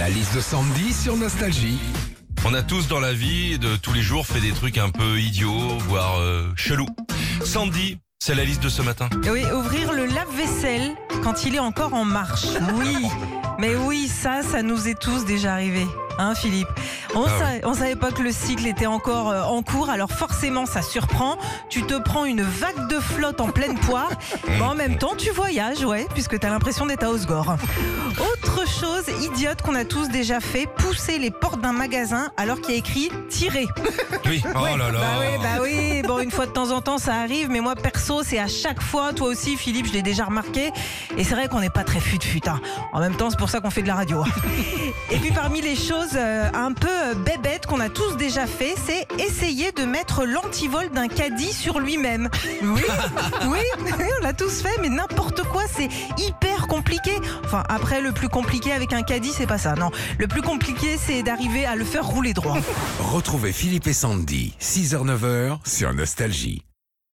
La liste de Sandy sur Nostalgie. On a tous dans la vie de tous les jours fait des trucs un peu idiots, voire euh, chelous. Sandy, c'est la liste de ce matin. Oui, ouvrir le lave-vaisselle quand il est encore en marche. Oui, mais oui, ça, ça nous est tous déjà arrivé. Hein, Philippe on, Ah savait, on savait pas que le cycle était encore euh, en cours, alors forcément ça surprend. Tu te prends une vague de flotte en pleine poire, mais en même temps tu voyages, ouais, puisque tu as l'impression d'être à Osgore. Chose idiote qu'on a tous déjà fait, pousser les portes d'un magasin alors qu'il y a écrit tirer. Oui, oh là là. Bah oui, bah oui. Une fois de temps en temps, ça arrive, mais moi perso, c'est à chaque fois. Toi aussi, Philippe, je l'ai déjà remarqué. Et c'est vrai qu'on n'est pas très fut-fut. hein. En même temps, c'est pour ça qu'on fait de la radio. Et puis parmi les choses euh, un peu euh, bébêtes qu'on a tous déjà fait, c'est essayer de mettre l'antivol d'un caddie sur lui-même. Oui, oui, on l'a tous fait, mais n'importe quoi, c'est hyper compliqué. Enfin, après, le plus compliqué avec un caddie, c'est pas ça. Non, le plus compliqué, c'est d'arriver à le faire rouler droit. Retrouvez Philippe et Sandy, 6h-9h sur Nostalgie.